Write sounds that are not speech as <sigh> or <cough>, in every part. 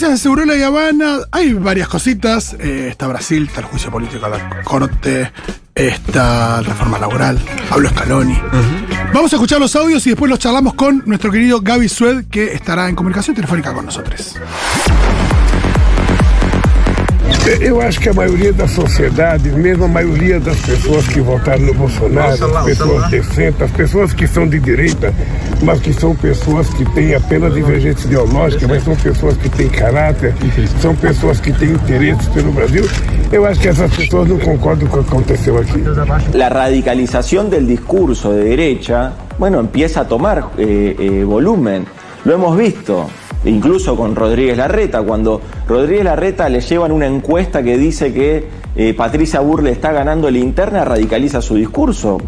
noticias de Segurola y Habana. Hay varias cositas. Eh, está Brasil, está el juicio político a la corte, está la reforma laboral, Pablo Scaloni. Vamos a escuchar los audios y después los charlamos con nuestro querido Gaby Sued, que estará en comunicación telefónica con nosotros. <laughs> Eu acho que a maioria da sociedade, mesmo a maioria das pessoas que votaram no Bolsonaro, as pessoas decentes, as pessoas que são de direita, mas que são pessoas que têm apenas divergência ideológica, mas são pessoas que têm caráter, são pessoas que têm interesses pelo Brasil, eu acho que essas pessoas não concordam com o que aconteceu aqui. La radicalización del discurso de derecha, bueno, empieza a tomar eh, eh, volumen. Lo hemos visto, incluso con Rodríguez Larreta, cuando Rodríguez Larreta le llevan una encuesta que dice que eh, Patricia Burle está ganando la interna, radicaliza su discurso.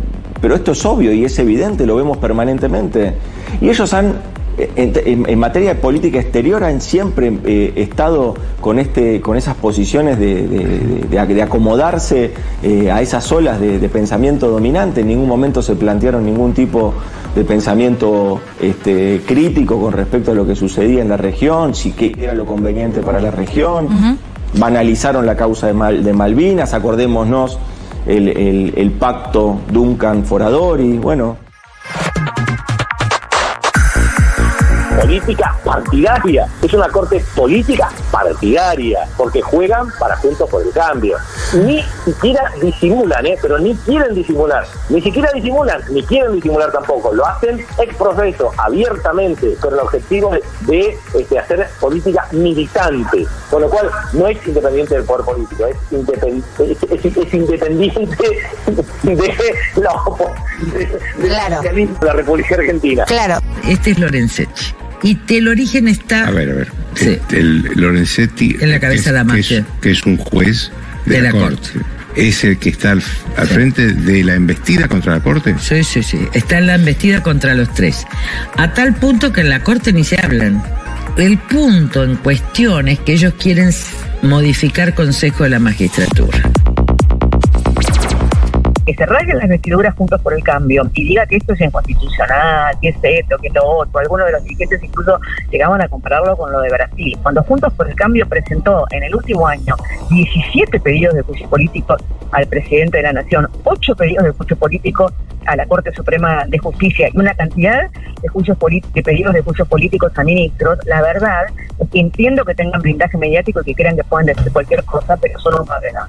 Pero esto es obvio y es evidente, lo vemos permanentemente. Y ellos han, en, en- en materia de política exterior, han siempre eh, estado con, este, con esas posiciones de, de- de- de acomodarse eh, a esas olas de, pensamiento dominante. En ningún momento se plantearon ningún tipo de pensamiento este, crítico con respecto a lo que sucedía en la región, si qué era lo conveniente para la región. Banalizaron la causa de, Mal- de Malvinas, acordémonos el, el- el pacto Duncan-Foradori, bueno. Política partidaria. Es una corte política partidaria, porque juegan para Juntos por el Cambio. Ni siquiera disimulan, ¿eh? pero ni quieren disimular. Ni siquiera disimulan, ni quieren disimular tampoco. Lo hacen ex profeso, abiertamente, con el objetivo de, de, este, hacer política militante. Con lo cual, no es independiente del poder político, es, independ- es- es- es independiente de la, de- Claro. la República Argentina. Claro. Este es Lorenzetti. Y el origen está A ver, a ver. Sí. El Lorenzetti. En la cabeza de la que es, mafia. que es un juez de, De la, la corte. Es el que está al, al frente de la embestida contra la corte. Sí, sí, sí. Está en la embestida contra los tres. A tal punto que en la corte ni se hablan. El punto en cuestión es que ellos quieren modificar Consejo de la Magistratura. Que se rasguen las vestiduras juntos por el cambio y diga que esto es inconstitucional, que es esto, que es lo otro. Algunos de los dirigentes incluso llegaban a compararlo con lo de Brasil. Cuando Juntos por el Cambio presentó en el último año 17 pedidos de juicio político al presidente de la Nación, 8 pedidos de juicio político a la Corte Suprema de Justicia y una cantidad de juicios de pedidos de juicios políticos a ministros, la verdad es que entiendo que tengan blindaje mediático y que crean que pueden decir cualquier cosa, pero son un padrón.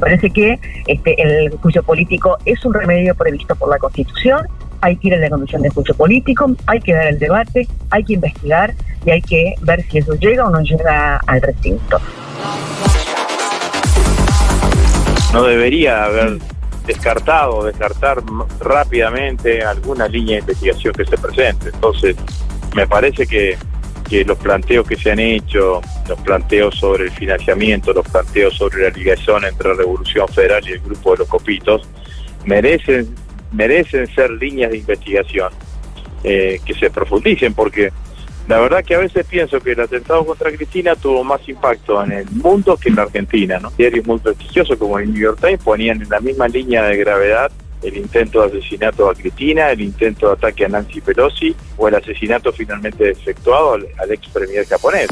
Parece que este, el juicio político es un remedio previsto por la Constitución, hay que ir a la comisión de juicio político, hay que dar el debate, hay que investigar y hay que ver si eso llega o no llega al recinto. no debería haber descartado, descartar m- rápidamente alguna línea de investigación que se presente. Entonces, me parece que, que los planteos que se han hecho, los planteos sobre el financiamiento, los planteos sobre la ligación entre la Revolución Federal y el grupo de los copitos, merecen, merecen ser líneas de investigación eh, que se profundicen, porque la verdad que a veces pienso que el atentado contra Cristina tuvo más impacto en el mundo que en la Argentina, ¿no? Diarios muy prestigiosos como el New York Times ponían en la misma línea de gravedad el intento de asesinato a Cristina, el intento de ataque a Nancy Pelosi o el asesinato finalmente efectuado al, ex premier japonés.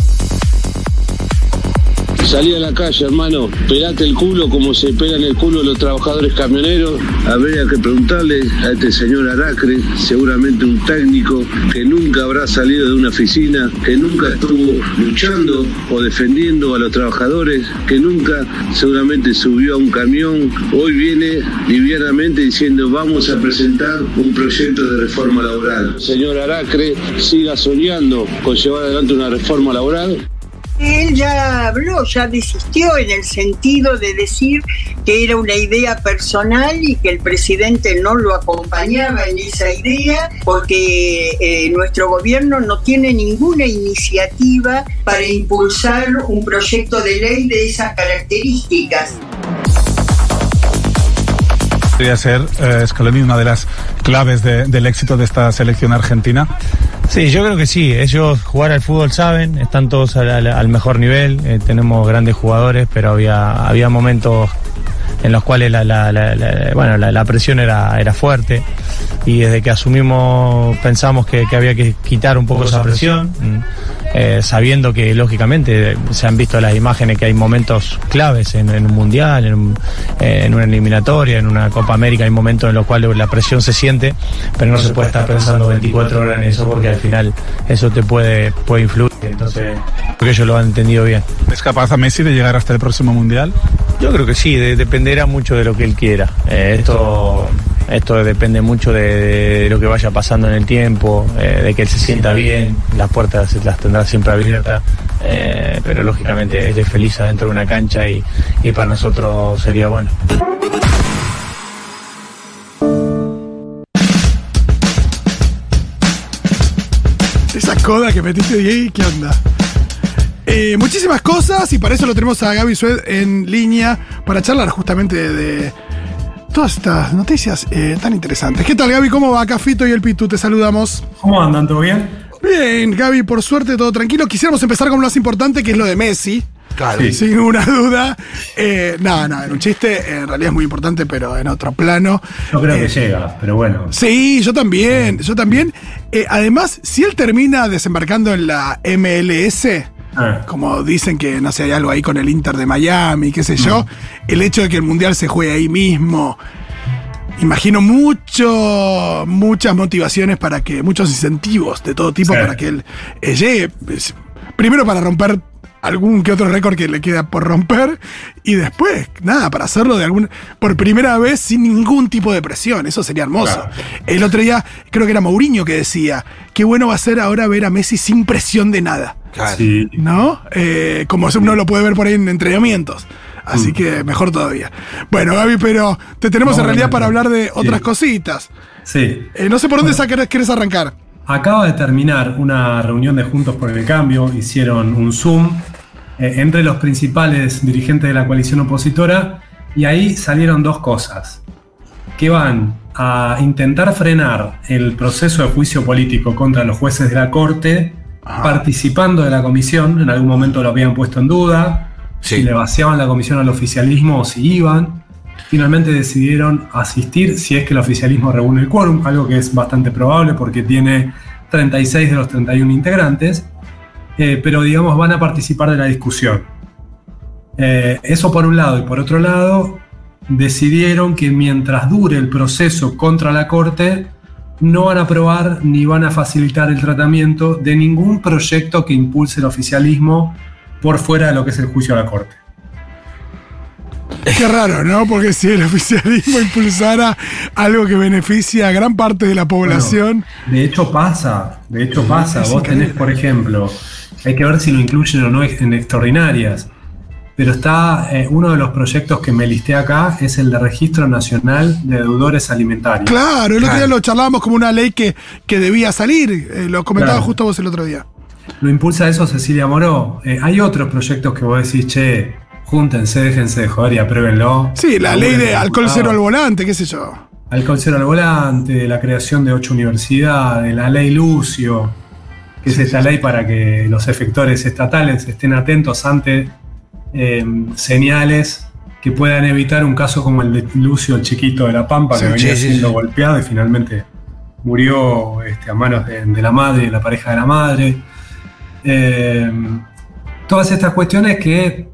Salí a la calle, hermano, pelate el culo como se pelan el culo los trabajadores camioneros. Habría que preguntarle a este señor Aracre, seguramente un técnico que nunca habrá salido de una oficina, que nunca estuvo luchando o defendiendo a los trabajadores, que nunca seguramente subió a un camión. Hoy viene livianamente diciendo vamos a presentar un proyecto de reforma laboral. Señor Aracre, siga soñando con llevar adelante una reforma laboral. Él ya habló, ya desistió en el sentido de decir que era una idea personal y que el presidente no lo acompañaba en esa idea porque eh, nuestro gobierno no tiene ninguna iniciativa para impulsar un proyecto de ley de esas características. Podría ser, eh, Scaloni, una de las claves de- del éxito de esta selección argentina. Sí, yo creo que sí. Ellos jugar al fútbol saben, están todos al, mejor nivel. eh, tenemos grandes jugadores, pero había, había momentos en los cuales la, la- la- la- bueno, la, la presión era, era fuerte. Y desde que asumimos pensamos que, que había que quitar un poco esa presión, mm, eh, sabiendo que lógicamente se han visto las imágenes que hay momentos claves en, en un mundial, en, un- eh, en una eliminatoria, en una Copa América, hay momentos en los cuales la presión se siente, pero no se puede estar pensando 24 horas en eso porque al final eso te puede, puede influir. Entonces, creo que ellos lo han entendido bien. ¿Es capaz a Messi de llegar hasta el próximo mundial? Yo creo que sí, de- dependerá mucho de lo que él quiera. Eh, esto, esto depende mucho de, lo que vaya pasando en el tiempo, eh, de que él se sienta bien, las puertas las tendrá siempre abiertas, eh, pero lógicamente es feliz adentro de una cancha y, y para nosotros sería bueno. Esa coda que metiste Diego, ¿qué onda? Eh, muchísimas cosas y para eso lo tenemos a Gaby Sued en línea para charlar justamente de todas estas noticias eh, tan interesantes. ¿Qué tal Gaby? ¿Cómo va? Acá Fito y el Pitu, te saludamos. ¿Cómo andan? ¿Todo bien? Bien, Gaby, por suerte todo tranquilo. Quisiéramos empezar con lo más importante que es lo de Messi. Claro. Sí. Sin ninguna duda. Eh, no, no, en un chiste, en realidad es muy importante, pero en otro plano. No creo Eh, que llega, pero bueno. Sí, yo también, yo también. Eh, además, si él termina desembarcando en la MLS, Ah. como dicen que no sé, hay algo ahí con el Inter de Miami, qué sé yo, el hecho de que el Mundial se juegue ahí mismo, imagino mucho, muchas motivaciones para que, muchos incentivos de todo tipo Sí. para que él eh, llegue. Es- Primero para romper algún que otro récord que le queda por romper y después, nada, para hacerlo de algún por primera vez sin ningún tipo de presión, eso sería hermoso. El otro día creo que era Mourinho que decía, qué bueno va a ser ahora ver a Messi sin presión de nada. Sí. ¿No? Eh, como uno lo puede ver por ahí en entrenamientos. Así que mejor todavía. Bueno, Gaby, pero te tenemos en realidad para hablar de Sí. otras cositas. Sí. Eh, no sé por dónde querés, querés arrancar. Acaba de terminar una reunión de Juntos por el Cambio, hicieron un Zoom eh, entre los principales dirigentes de la coalición opositora y ahí salieron dos cosas, que van a intentar frenar el proceso de juicio político contra los jueces de la Corte, participando de la comisión, en algún momento lo habían puesto en duda, si le vaciaban la comisión al oficialismo o si iban. Finalmente decidieron asistir si es que el oficialismo reúne el quórum, algo que es bastante probable porque tiene 36 de los 31 integrantes, eh, pero digamos van a participar de la discusión. Eh, eso por un lado, y por otro lado, decidieron que mientras dure el proceso contra la Corte, no van a aprobar ni van a facilitar el tratamiento de ningún proyecto que impulse el oficialismo por fuera de lo que es el juicio a la Corte. Qué raro, ¿no? Porque si el oficialismo <laughs> impulsara algo que beneficia a gran parte de la población. De hecho pasa, de hecho pasa. Es Vos tenés, por ejemplo, hay que ver si lo incluyen o no en extraordinarias. Pero está eh, uno de los proyectos que me listé acá, es el de Registro Nacional de Deudores Alimentarios. Claro, el otro día lo charlábamos como una ley que, que debía salir. eh, lo comentaba Claro. justo vos el otro día. Lo impulsa eso Cecilia Moró. Eh, hay otros proyectos que vos decís, che, júntense, déjense de joder y apruébenlo. Sí, la ley de alcohol cero al volante, qué sé yo. Alcohol cero al volante, la creación de ocho universidades, la ley Lucio, que es esta ley para que los efectores estatales estén atentos ante eh, señales que puedan evitar un caso como el de Lucio, el chiquito de La Pampa, Sí, que venía sí, siendo sí. golpeado y finalmente murió este, a manos de, de la madre, de la pareja de la madre. Eh, todas estas cuestiones que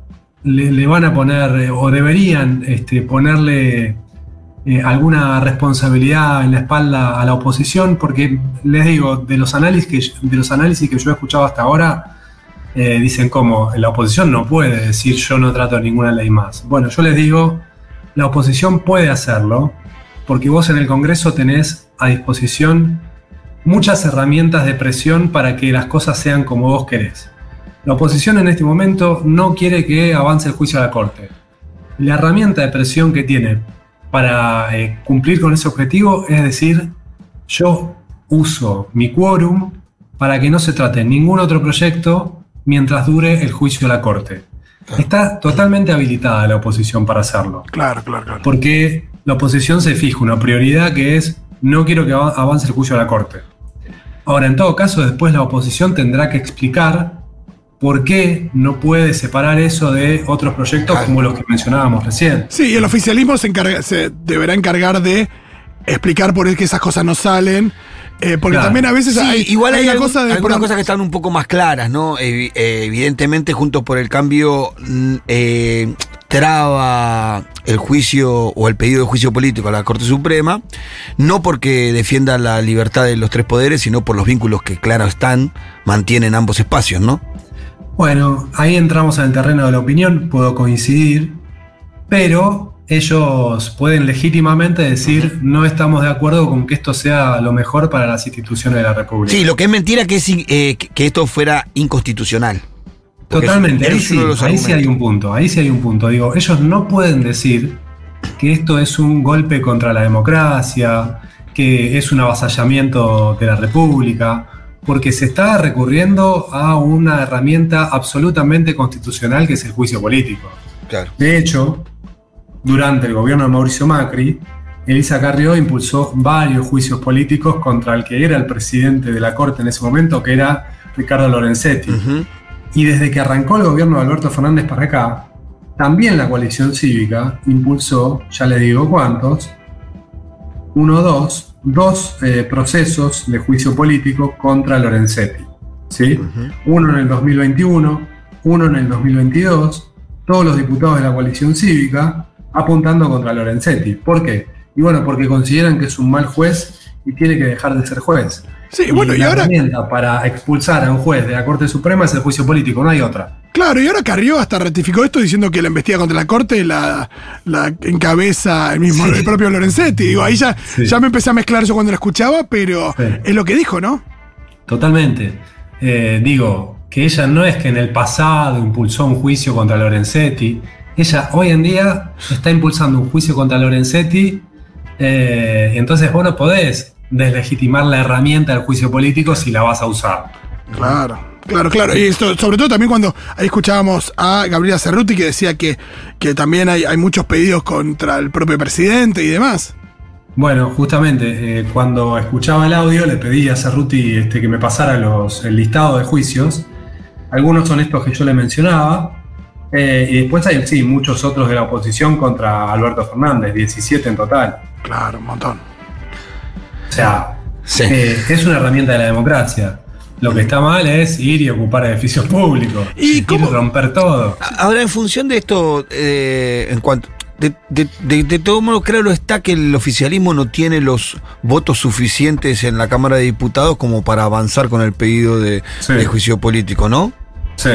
le, van a poner eh, o deberían este, ponerle eh, alguna responsabilidad en la espalda a la oposición, porque les digo, de los análisis que, de los análisis que yo he escuchado hasta ahora, eh, dicen como la oposición no puede decir yo no trato ninguna ley más. Bueno, yo les digo, la oposición puede hacerlo, porque vos en el Congreso tenés a disposición muchas herramientas de presión para que las cosas sean como vos querés. La oposición en este momento no quiere que avance el juicio a la Corte. La herramienta de presión que tiene para eh, cumplir con ese objetivo es decir, yo uso mi quórum para que no se trate ningún otro proyecto mientras dure el juicio a la Corte. Está totalmente habilitada la oposición para hacerlo. Claro, claro, claro. Porque la oposición se fija una prioridad que es no quiero que ava- avance el juicio a la Corte. Ahora, en todo caso, después la oposición tendrá que explicar por qué no puede separar eso de otros proyectos como los que mencionábamos recién. Sí, y el oficialismo se, encarga- se deberá encargar de explicar por qué esas cosas no salen. eh, porque Claro. también a veces Sí, hay, igual hay, una algún- cosa de. algunas cosas que están un poco más claras, ¿no? Evi- eh, evidentemente, Juntos por el Cambio mm, eh, traba el juicio o el pedido de juicio político a la Corte Suprema, no porque defienda la libertad de los tres poderes, sino por los vínculos que, claro están, mantienen ambos espacios, ¿no? Bueno, ahí entramos en el terreno de la opinión, puedo coincidir, pero ellos pueden legítimamente decir no estamos de acuerdo con que esto sea lo mejor para las instituciones de la República. Sí, lo que es mentira que, es, eh, que- esto fuera inconstitucional. Porque Totalmente, ahí sí, ahí sí hay un punto, ahí sí hay un punto. Digo, ellos no pueden decir que esto es un golpe contra la democracia, que es un avasallamiento de la República, porque se está recurriendo a una herramienta absolutamente constitucional que es el juicio político. Claro. De hecho, durante el gobierno de Mauricio Macri, Elisa Carrió impulsó varios juicios políticos contra el que era el presidente de la Corte en ese momento, que era Ricardo Lorenzetti. Y desde que arrancó el gobierno de Alberto Fernández para acá, también la coalición cívica impulsó, ya les digo cuántos, uno o dos, dos eh, procesos de juicio político contra Lorenzetti. ¿sí? Uno en el 2021, uno en el 2022, todos los diputados de la coalición cívica apuntando contra Lorenzetti. ¿Por qué? Y bueno, porque consideran que es un mal juez y tiene que dejar de ser juez. Sí, bueno, y la ahora- herramienta para expulsar a un juez de la Corte Suprema es el juicio político, no hay otra. Claro, y ahora Carrió hasta ratificó esto diciendo que la investiga contra la Corte la, la encabeza el mismo, el propio Lorenzetti. Digo, ahí ya, ya me empecé a mezclar eso cuando lo escuchaba, pero es lo que dijo, ¿no? Totalmente. Eh, digo, que ella no es que en el pasado impulsó un juicio contra Lorenzetti, ella hoy en día está impulsando un juicio contra Lorenzetti, eh, y entonces vos no podés deslegitimar la herramienta del juicio político si la vas a usar. Claro. Claro, claro. Y esto, sobre todo también cuando ahí escuchábamos a Gabriela Cerruti que decía que, que también hay, hay muchos pedidos contra el propio presidente y demás. Bueno, justamente eh, cuando escuchaba el audio le pedí a Cerruti este, que me pasara los, el listado de juicios. Algunos son estos que yo le mencionaba. eh, y después hay, sí, muchos otros de la oposición contra Alberto Fernández, 17 en total. Claro, un montón. O sea, eh, es una herramienta de la democracia. Lo que está mal es ir y ocupar edificios públicos. Y romper todo. Ahora, en función de esto, eh, en cuanto. De, de- de- de todo modo, claro está que el oficialismo no tiene los votos suficientes en la Cámara de Diputados como para avanzar con el pedido de, de juicio político, ¿no? Sí,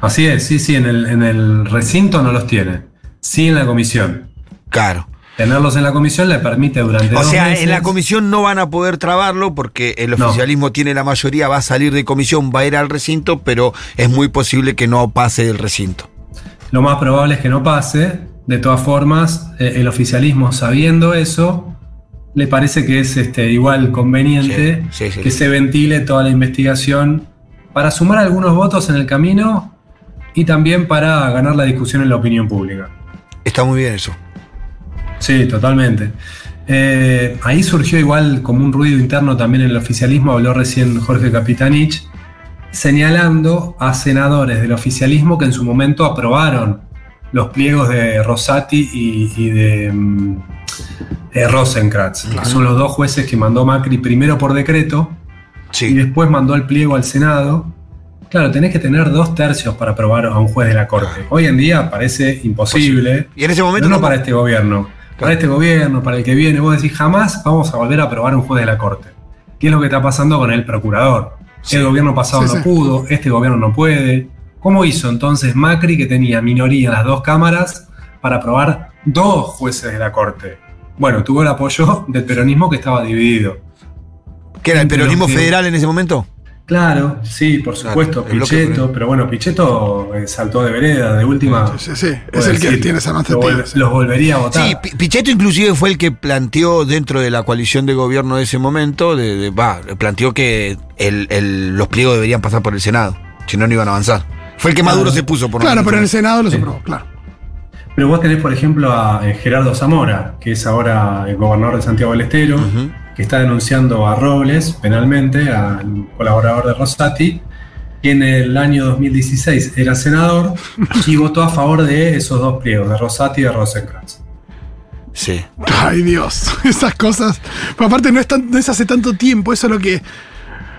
así es, sí, sí, en el, en el recinto no los tiene. Sí en la comisión. Claro. Tenerlos en la comisión le permite durante O dos sea, meses- en la comisión no van a poder trabarlo porque el oficialismo tiene la mayoría, va a salir de comisión, va a ir al recinto, pero es muy posible que no pase del recinto. Lo más probable es que no pase. De todas formas, eh, el oficialismo, sabiendo eso, le parece que es este, igual conveniente Sí, sí, sí. que se ventile toda la investigación para sumar algunos votos en el camino y también para ganar la discusión en la opinión pública. Está muy bien eso. Sí, totalmente. Eh, ahí surgió igual como un ruido interno también en el oficialismo, habló recién Jorge Capitanich, señalando a senadores del oficialismo que en su momento aprobaron los pliegos de Rosati y, y de eh, Rosenkrantz, que son los dos jueces que mandó Macri primero por decreto y después mandó el pliego al Senado. Claro, tenés que tener dos tercios para aprobar a un juez de la Corte. Hoy en día parece imposible. Y en ese momento no, no- para este gobierno. Para este gobierno, para el que viene, vos decís jamás vamos a volver a aprobar un juez de la Corte. ¿Qué es lo que está pasando con el procurador? El gobierno pasado Sí, no sí. pudo, este gobierno no puede. ¿Cómo hizo entonces Macri, que tenía minoría en las dos cámaras, para aprobar dos jueces de la Corte? Bueno, tuvo el apoyo del peronismo que estaba dividido. ¿Qué era el peronismo federal en ese momento? Claro, sí, por supuesto, bloque Pichetto, pero bueno, Pichetto eh, saltó de vereda, de última. Sí, sí, es puedo el que tiene esa lo manzana. vol- Los volvería a votar. Sí, Pi- Pichetto inclusive fue el que planteó dentro de la coalición de gobierno de ese momento, de, de- va, planteó que el- el- los pliegos deberían pasar por el Senado, si no, no iban a avanzar. Fue el que más duro se puso por lo Claro, pero en el Senado los aprobó, claro. Pero vos tenés, por ejemplo, a eh, Gerardo Zamora, que es ahora el gobernador de Santiago del Estero, que está denunciando a Robles penalmente, al colaborador de Rosati, que en el año 2016 era senador y <laughs> votó a favor de esos dos pliegos, de Rosati y de Rosenkrantz. Sí. Ay, Dios, <laughs> esas cosas. Pero aparte no es, tan- no es hace tanto tiempo, eso es lo que...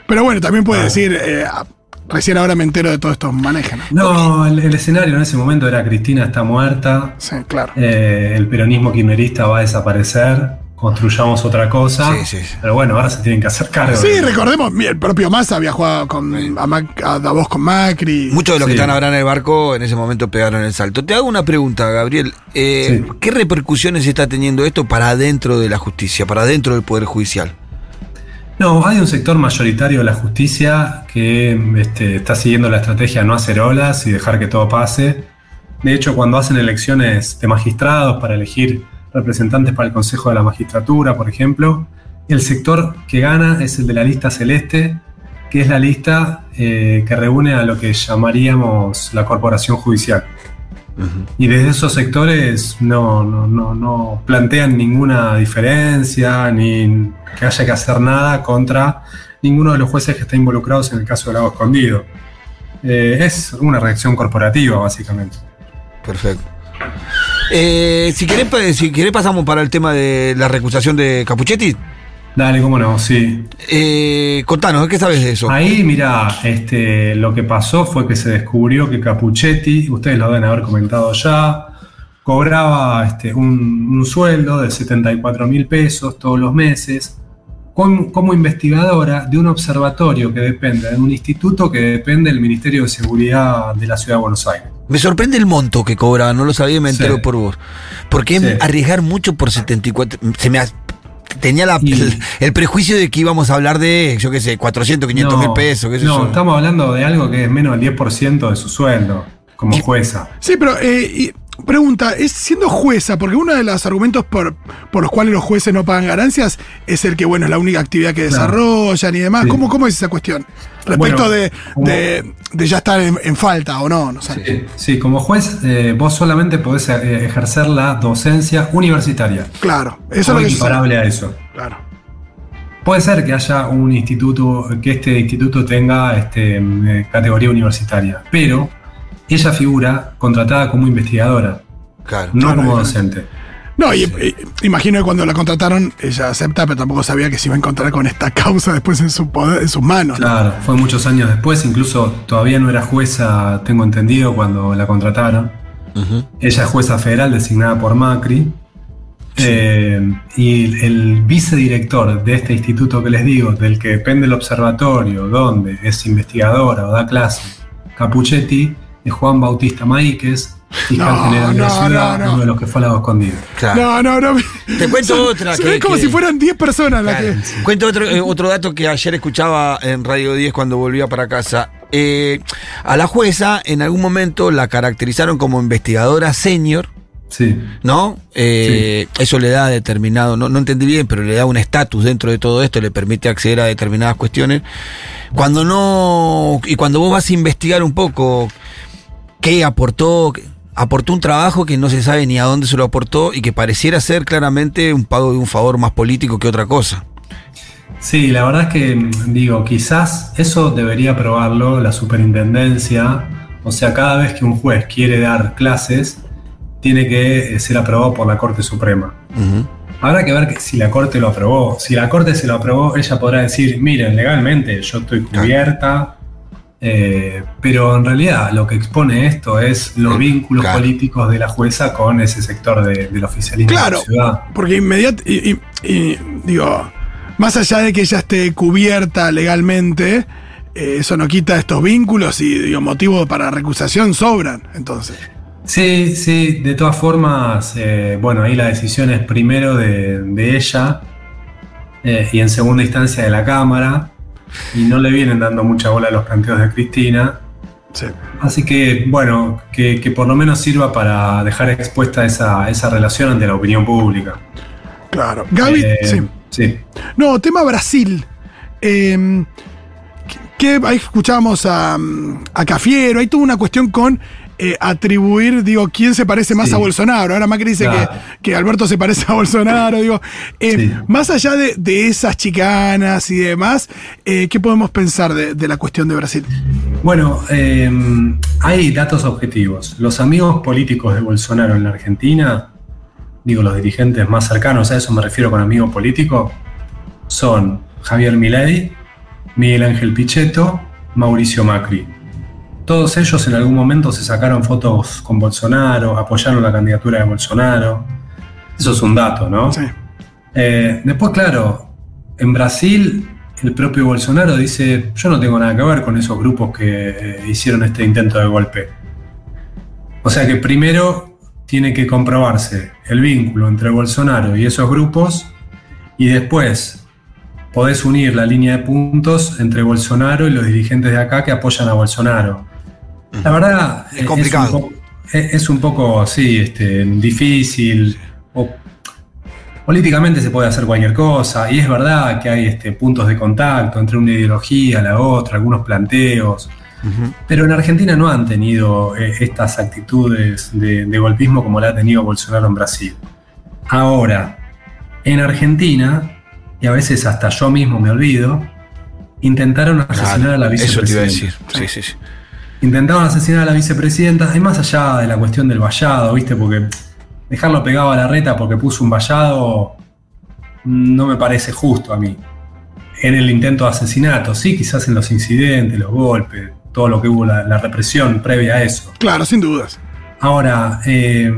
Pero bueno, también puede decir, eh, ah, recién ahora me entero de todos estos manejes, ¿no? No, el, el escenario en ese momento era Cristina está muerta, Sí, claro. eh, el peronismo kirchnerista va a desaparecer, construyamos otra cosa. Sí, sí, sí. Pero bueno, ahora se tienen que hacer cargo. Sí, de- recordemos, el propio Massa había jugado con, a, Mac- a Davos con Macri. Muchos de los que están ahora en el barco en ese momento pegaron el salto. Te hago una pregunta, Gabriel. Eh, Sí. ¿Qué repercusiones está teniendo esto para adentro de la justicia, para adentro del Poder Judicial? No, hay un sector mayoritario de la justicia que este, está siguiendo la estrategia de no hacer olas y dejar que todo pase. De hecho, cuando hacen elecciones de magistrados para elegir representantes para el Consejo de la Magistratura, por ejemplo, el sector que gana es el de la lista celeste, que es la lista eh, que reúne a lo que llamaríamos la corporación judicial. Y desde esos sectores no, no, no, no plantean ninguna diferencia ni que haya que hacer nada contra ninguno de los jueces que están involucrados en el caso del lago escondido. Eh, es una reacción corporativa, básicamente. Perfecto. Eh, si, querés, si querés pasamos para el tema de la recusación de Capuchetti. Dale, cómo no, sí. Eh, contanos, ¿qué sabes de eso? Ahí, mira, este, lo que pasó fue que se descubrió que Capuchetti, ustedes lo deben haber comentado ya, cobraba este, un, un sueldo de 74 mil pesos todos los meses como, como investigadora de un observatorio que depende, de un instituto que depende del Ministerio de Seguridad de la Ciudad de Buenos Aires. Me sorprende el monto que cobra, no lo sabía y me entero Sí. por vos. Porque es Sí. arriesgar mucho por 74. Se me ha- tenía la- Y- el, el prejuicio de que íbamos a hablar de, yo qué sé, 400, 500 mil pesos. qué sé no, yo. estamos hablando de algo que es menos del 10% de su sueldo como jueza. Sí, pero eh, y- pregunta, es siendo jueza, porque uno de los argumentos por, por los cuales los jueces no pagan ganancias es el que, bueno, es la única actividad que desarrollan y demás. Sí. ¿Cómo, ¿Cómo es esa cuestión? Respecto Bueno, de, de, de ya estar en, en falta o no, no sé. Sí, sí, como juez eh, vos solamente podés eh, ejercer la docencia universitaria. Claro, eso es lo que equiparable a eso. Claro. Puede ser que haya un instituto, que este instituto tenga este, eh, categoría universitaria, pero ella figura contratada como investigadora, Claro. no Claro, como docente. No, y, y- imagino que cuando la contrataron, ella acepta, pero tampoco sabía que se iba a encontrar con esta causa después en, su poder, en sus manos. ¿no? Claro, fue muchos años después, incluso todavía no era jueza, tengo entendido, cuando la contrataron. Ella es jueza federal designada por Macri. Eh, y el, el vicedirector de este instituto que les digo, del que depende el observatorio, donde es investigadora o da clase, Capuchetti, es Juan Bautista Maíquez, fiscal No, general de la no, ciudad, no, no. uno de los que fue al lago escondido. Claro. No, no, no. Te cuento <laughs> Son- otra Se que- ve como que- si fueran 10 personas las Claro. que. Cuento otro, eh, otro dato que ayer escuchaba en Radio 10 cuando volvía para casa. Eh, a la jueza en algún momento la caracterizaron como investigadora senior, Sí. ¿no? Eh, Eso le da determinado, no, no entendí bien, pero le da un estatus dentro de todo esto, le permite acceder a determinadas cuestiones. Cuando no, y cuando vos vas a investigar un poco qué aportó, aportó un trabajo que no se sabe ni a dónde se lo aportó y que pareciera ser claramente un pago de un favor más político que otra cosa. Sí, la verdad es que, mm, digo, quizás eso debería probarlo la superintendencia. O sea, cada vez que un juez quiere dar clases, tiene que eh, ser aprobado por la Corte Suprema. Habrá que ver que si la Corte lo aprobó. Si la Corte se lo aprobó, ella podrá decir, miren, legalmente yo estoy cubierta. Eh, pero en realidad lo que expone esto es los vínculos claro. políticos de la jueza con ese sector de- del oficialismo Claro, de la ciudad. porque y, digo, más allá de que ella esté cubierta legalmente, eh, eso no quita estos vínculos y digo, motivos para recusación sobran, entonces. Sí, sí, de todas formas, eh, bueno, ahí la decisión es primero de, de ella y en segunda instancia de la Cámara. Y no le vienen dando mucha bola a los planteos de Cristina. Así que, bueno, que, que por lo menos sirva para dejar expuesta esa, esa relación ante la opinión pública. Claro. Gaby, Eh, sí. sí. No, tema Brasil. Eh, que ahí escuchábamos a, a Cafiero, ahí tuvo una cuestión con eh, atribuir, digo, quién se parece más Sí. a Bolsonaro. Ahora Macri dice Claro. que, que Alberto se parece a Bolsonaro, digo. Eh, Más allá de, de esas chicanas y demás, eh, ¿qué podemos pensar de, de la cuestión de Brasil? Bueno, hay datos objetivos. Los amigos políticos de Bolsonaro en la Argentina, digo los dirigentes más cercanos, a eso me refiero con amigo político, son Javier Milei, Miguel Ángel Pichetto, Mauricio Macri. Todos ellos en algún momento se sacaron fotos con Bolsonaro, apoyaron la candidatura de Bolsonaro. Eso es un dato, ¿no? Eh, después, claro, en Brasil el propio Bolsonaro dice, yo no tengo nada que ver con esos grupos que eh, hicieron este intento de golpe. O sea que primero tiene que comprobarse el vínculo entre Bolsonaro y esos grupos y después podés unir la línea de puntos entre Bolsonaro y los dirigentes de acá que apoyan a Bolsonaro. La verdad Es complicado. un poco, es- un poco, sí, este, difícil. o- políticamente se puede hacer cualquier cosa y es verdad que hay este, puntos de contacto entre una ideología, la otra, algunos planteos. Pero en Argentina no han tenido eh, estas actitudes de, de golpismo como la ha tenido Bolsonaro en Brasil. Ahora, en Argentina, y a veces hasta yo mismo me olvido, intentaron asesinar a la Eso te iba a vicepresidenta. decir. Sí, sí, sí. Intentaban asesinar a la vicepresidenta, y más allá de la cuestión del vallado, ¿viste? Porque dejarlo pegado a la reta porque puso un vallado no me parece justo a mí. En el intento de asesinato, sí, quizás en los incidentes, los golpes, todo lo que hubo, la, la represión previa a eso. Claro, sin dudas. Ahora, eh,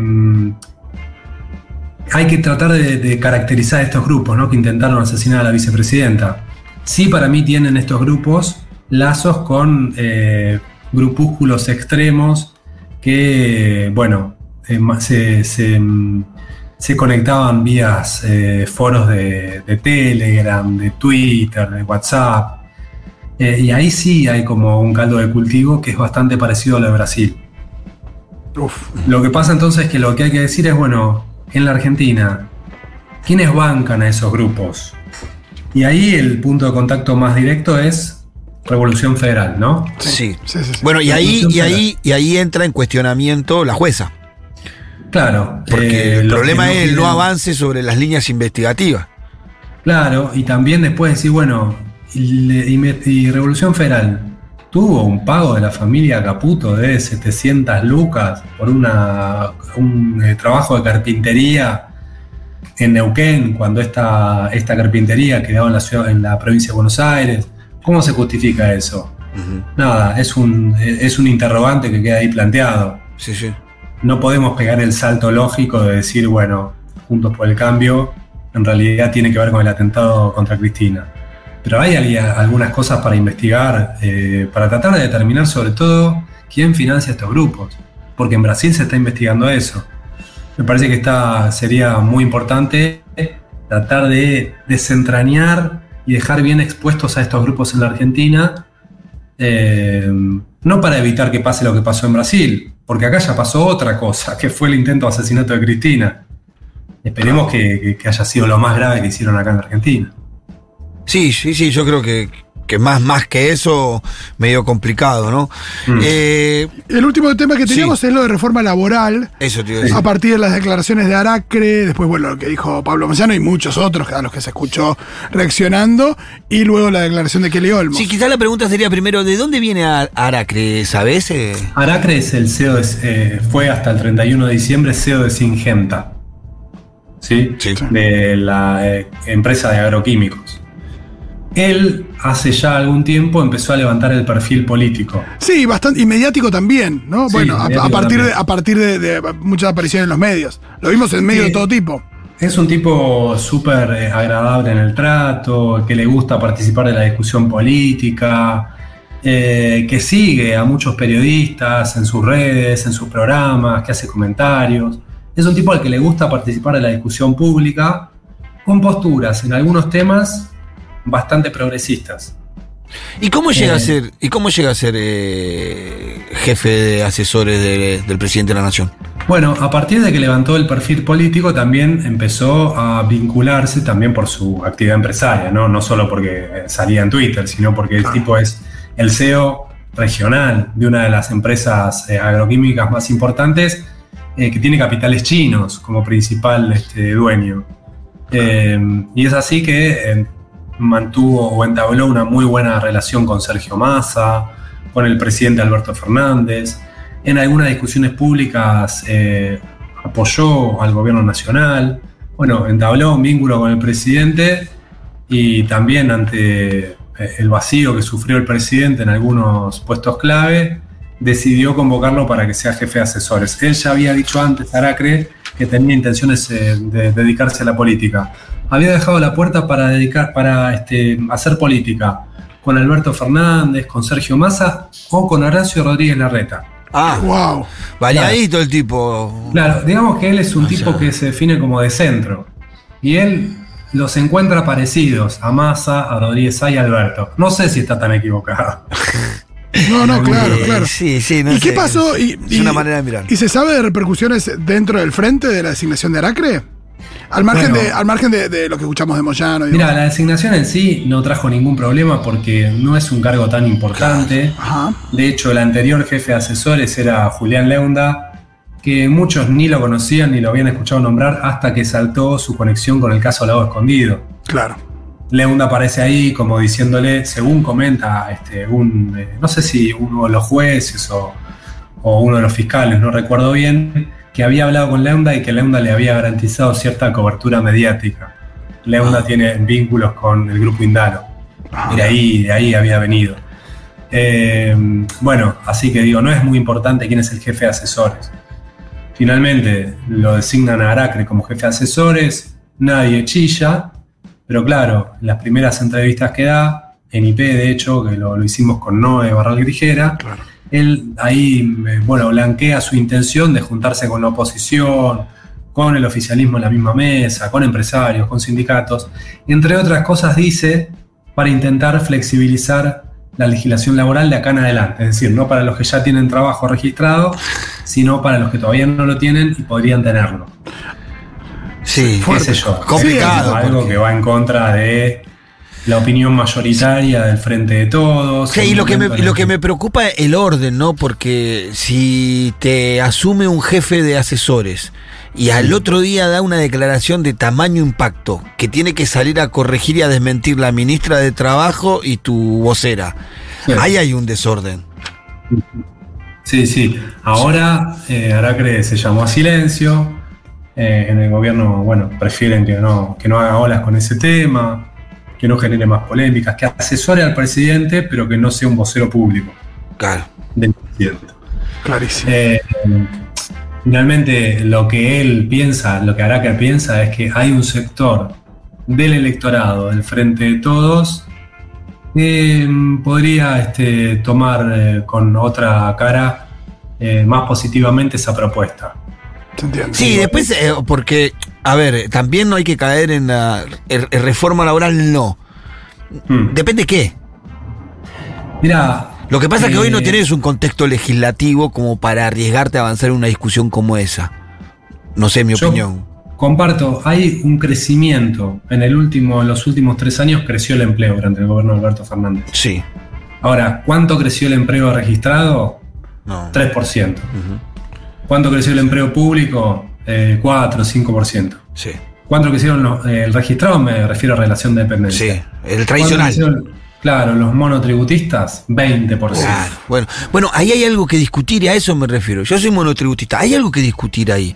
hay que tratar de, de caracterizar estos grupos ¿no? que intentaron asesinar a la vicepresidenta. Sí, para mí tienen estos grupos lazos con eh, grupúsculos extremos que, bueno, eh, se, se, se conectaban vías eh, foros de, de Telegram, de Twitter, de WhatsApp. Eh, y ahí sí hay como un caldo de cultivo que es bastante parecido a lo de Brasil. Lo que pasa entonces es que lo que hay que decir es, bueno, en la Argentina, ¿quiénes bancan a esos grupos? Y ahí el punto de contacto más directo es Revolución Federal, ¿no? Sí. Bueno, y ahí, y, ahí, y ahí entra en cuestionamiento la jueza. Claro. Porque eh, el problema no es el no avance sobre las líneas investigativas. Claro, y también después decir, bueno, y Revolución Federal tuvo un pago de la familia Caputo de 700 lucas por una, un eh, trabajo de carpintería en Neuquén, cuando esta, esta carpintería quedaba en la, ciudad, en la provincia de Buenos Aires. ¿Cómo se justifica eso? Nada, es un, es un interrogante que queda ahí planteado. Sí, sí. No podemos pegar el salto lógico de decir, bueno, Juntos por el Cambio, en realidad tiene que ver con el atentado contra Cristina. Pero hay algunas cosas para investigar, eh, para tratar de determinar sobre todo quién financia estos grupos. Porque en Brasil se está investigando eso. Me parece que está, sería muy importante tratar de desentrañar y dejar bien expuestos a estos grupos en la Argentina eh, no para evitar que pase lo que pasó en Brasil, porque acá ya pasó otra cosa, <laughs> que fue el intento de asesinato de Cristina. Esperemos que, que- haya sido lo más grave que hicieron acá en Argentina. Sí, sí, sí, yo creo que, que más, más que eso, medio complicado, ¿no? Mm. Eh, El último tema que teníamos es lo de reforma laboral. eso te iba a decir. A partir de las declaraciones de Aracre, después, bueno, lo que dijo Pablo Moyano y muchos otros a los que se escuchó reaccionando, y luego la declaración de Kelly Olmos. Sí, quizás la pregunta sería primero, ¿de dónde viene Ar- Aracre? ¿Sabes? Eh, Aracre es el CEO de- eh, fue hasta el 31 de diciembre CEO de Singenta, ¿sí? de la eh, empresa de agroquímicos. Él hace ya algún tiempo empezó a levantar el perfil político. Sí, bastante, y mediático también, ¿no? Sí, bueno, a, partir, de, a partir de, de muchas apariciones en los medios. Lo vimos en medios Sí. de todo tipo. Es un tipo súper eh, agradable en el trato, que le gusta participar de la discusión política, eh, que sigue a muchos periodistas en sus redes, en sus programas, que hace comentarios. Es un tipo al que le gusta participar de la discusión pública con posturas en algunos temas bastante progresistas. ¿Y cómo llega Eh, a ser, y cómo llega a ser eh, jefe de asesores de- del presidente de la nación? Bueno, a partir de que levantó el perfil político, también empezó a vincularse también por su actividad empresaria, ¿no? No solo porque eh, salía en Twitter, sino porque el tipo es el CEO regional de una de las empresas eh, agroquímicas más importantes eh, que tiene capitales chinos como principal este, dueño. Eh, y es así que eh, mantuvo o entabló una muy buena relación con Sergio Massa, con el presidente Alberto Fernández. En algunas discusiones públicas eh, apoyó al gobierno nacional. Bueno, entabló un vínculo con el presidente y también ante eh, el vacío que sufrió el presidente en algunos puestos clave, decidió convocarlo para que sea jefe de asesores. Él ya había dicho antes, Aracre, que tenía intenciones eh, de dedicarse a la política. Había dejado la puerta para dedicar, para este, hacer política con Alberto Fernández, con Sergio Massa o con Horacio Rodríguez Larreta. Ah, wow. Variadito el tipo. Claro, digamos que él es un tipo que se define como de centro. Y él los encuentra parecidos a Massa, a Rodríguez Sá y a Alberto. No sé si está tan equivocado. No, no, <laughs> claro, claro. Sí, sí, no ¿Y qué pasó? ¿Y, es y- una manera de mirar. ¿Y se sabe de repercusiones dentro del frente de la designación de Aracre? Al margen, Bueno. de, al margen de, de lo que escuchamos de Moyano. Mira, la designación en sí no trajo ningún problema porque no es un cargo tan importante. De hecho, el anterior jefe de asesores era Julián Leunda, que muchos ni lo conocían ni lo habían escuchado nombrar hasta que saltó su conexión con el caso Lago Escondido. Claro. Leunda aparece ahí como diciéndole, según comenta este, un, eh, no sé si uno de los jueces o, o uno de los fiscales, no recuerdo bien, que había hablado con Leunda y que Leunda le había garantizado cierta cobertura mediática. Leunda tiene vínculos con el grupo Indalo. Y de ahí, de ahí había venido. Eh, bueno, así que digo, no es muy importante quién es el jefe de asesores. Finalmente lo designan a Aracre como jefe de asesores, nadie chilla, pero claro, en las primeras entrevistas que da, en IP de hecho, que lo, lo hicimos con Noé Barral Grijera, él ahí, eh, bueno, blanquea su intención de juntarse con la oposición, con el oficialismo en la misma mesa, con empresarios, con sindicatos, entre otras cosas dice, para intentar flexibilizar la legislación laboral de acá en adelante, es decir, no para los que ya tienen trabajo registrado, sino para los que todavía no lo tienen y podrían tenerlo. Sí, qué sé yo. Complicado, Algo porque- que va en contra de la opinión mayoritaria del frente de todos. Sí, y lo que, me, lo que me preocupa es el orden, ¿no? Porque si te asume un jefe de asesores y al otro día da una declaración de tamaño impacto que tiene que salir a corregir y a desmentir la ministra de Trabajo y tu vocera, ahí hay un desorden. Sí, sí. Ahora eh, Aracre se llamó a silencio. Eh, en el gobierno, bueno, prefieren que no, que no haga olas con ese tema, que no genere más polémicas, que asesore al presidente, pero que no sea un vocero público. Claro. Del presidente. Clarísimo. Eh, finalmente, lo que él piensa, lo que Aracre piensa es que hay un sector del electorado, del frente de todos, que mm, podría este, tomar eh, con otra cara eh, más positivamente esa propuesta. Sí, después, eh, porque, a ver, también no hay que caer en la en- reforma laboral, no. Depende qué. Mira. Lo que pasa es que hoy no eh, tenés un contexto legislativo como para arriesgarte a avanzar en una discusión como esa. No sé, mi Yo opinión. Comparto, hay un crecimiento. En, el último, en los últimos tres años creció el empleo durante el gobierno de Alberto Fernández. Sí. Ahora, ¿cuánto creció el empleo registrado? No. 3%. ¿Cuánto creció el empleo público? Eh, 4 o 5%. Sí. ¿Cuánto crecieron los- eh, el registrado? Me refiero a relación de dependencia. Sí, el tradicional. ¿Cuánto crecieron, Claro, los monotributistas, 20%. Claro. Bueno, bueno, ahí hay algo que discutir y a eso me refiero. Yo soy monotributista, hay algo que discutir ahí.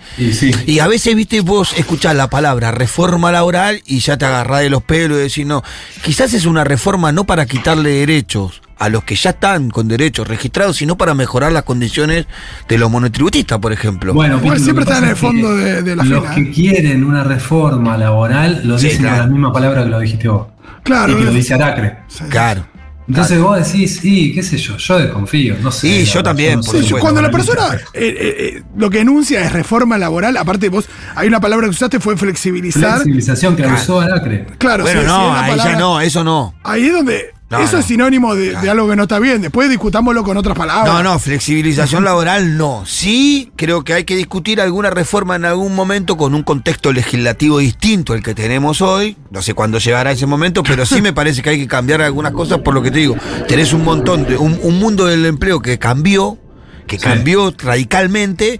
Y, a veces, viste, vos escuchás la palabra reforma laboral y ya te agarrás de los pelos y decís, no, quizás es una reforma no para quitarle derechos a los que ya están con derechos registrados, sino para mejorar las condiciones de los monotributistas, por ejemplo. Bueno, Igual siempre lo que está en el fondo de, de la Los fila. que ¿eh? quieren una reforma laboral lo Sí, dicen claro. con la misma palabra que lo dijiste vos. Claro. Y que lo dice Aracre. Claro. Entonces vos decís, sí, qué sé yo, yo desconfío, no sé. Sí, yo también, por. Sí, cuando la persona eh, eh, lo que enuncia es reforma laboral, aparte vos, hay una palabra que usaste fue flexibilizar. Flexibilización que Claro. usó Aracre. Claro, bueno, sí, no, ahí ya no, eso no. Ahí es donde No, Eso no. es sinónimo de, de algo que no está bien. Después discutámoslo con otras palabras. No, no, flexibilización laboral no. Sí, creo que hay que discutir alguna reforma en algún momento con un contexto legislativo distinto al que tenemos hoy. No sé cuándo llegará ese momento, pero sí me parece que hay que cambiar algunas cosas por lo que te digo. Tenés un montón de. un, un mundo del empleo que cambió, que cambió radicalmente,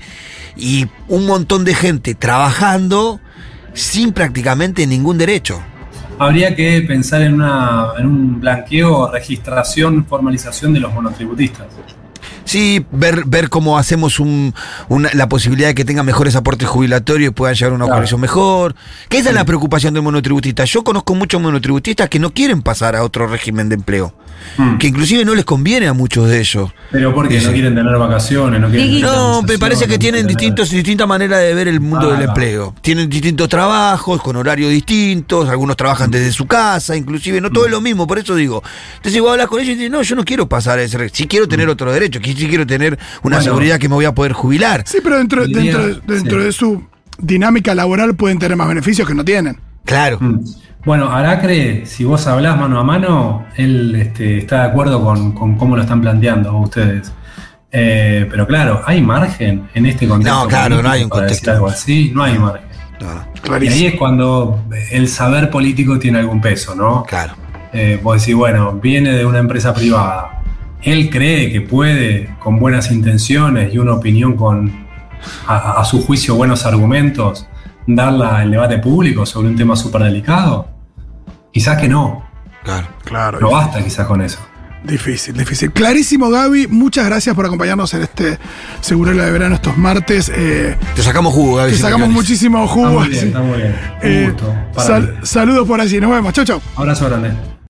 y un montón de gente trabajando sin prácticamente ningún derecho. Habría que pensar en, una, en un blanqueo, registración, formalización de los monotributistas. Sí, ver, ver cómo hacemos un, una- la posibilidad de que tengan mejores aportes jubilatorios y puedan llegar a una Claro. coalición mejor. Que esa es la preocupación del monotributista. Yo conozco muchos monotributistas que no quieren pasar a otro régimen de empleo. Mm. Que inclusive no les conviene a muchos de ellos. Pero porque Sí. no quieren tener vacaciones, no quieren No, me parece que no tienen distintos, distintas maneras de ver el mundo Ah, del empleo. Tienen distintos trabajos, con horarios distintos, algunos trabajan desde su casa, inclusive, no todo es lo mismo, por eso digo. Entonces vos hablas con ellos y dices, no, yo no quiero pasar a ese re- sí quiero tener otro derecho, sí quiero tener una Bueno. seguridad que me voy a poder jubilar. Sí, pero dentro, dentro, dentro sí. de su dinámica laboral pueden tener más beneficios que no tienen. Claro. Mm. Bueno, Aracre, si vos hablás mano a mano, él este, está de acuerdo con, con cómo lo están planteando ustedes. Eh, pero claro, ¿hay margen en este contexto? No, claro, no hay un contexto. algo así? No hay margen. Y Clarísimo. ahí es cuando el saber político tiene algún peso, ¿no? Claro. Eh, vos decís, bueno, viene de una empresa privada. Él cree que puede, con buenas intenciones y una opinión con, a, a su juicio, buenos argumentos, darla al debate público sobre un tema súper delicado. Quizás que no. Claro. Claro. No basta quizás con eso. Difícil, difícil. Clarísimo, Gaby. Muchas gracias por acompañarnos en este Segurela de Verano estos martes. Eh, Te sacamos jugo, Gaby. te sacamos muchísimo Está jugo. muy bien, está muy bien. Un Eh, gusto. Sal- saludos por allí. Nos vemos. Chau, chau. Abrazo grande.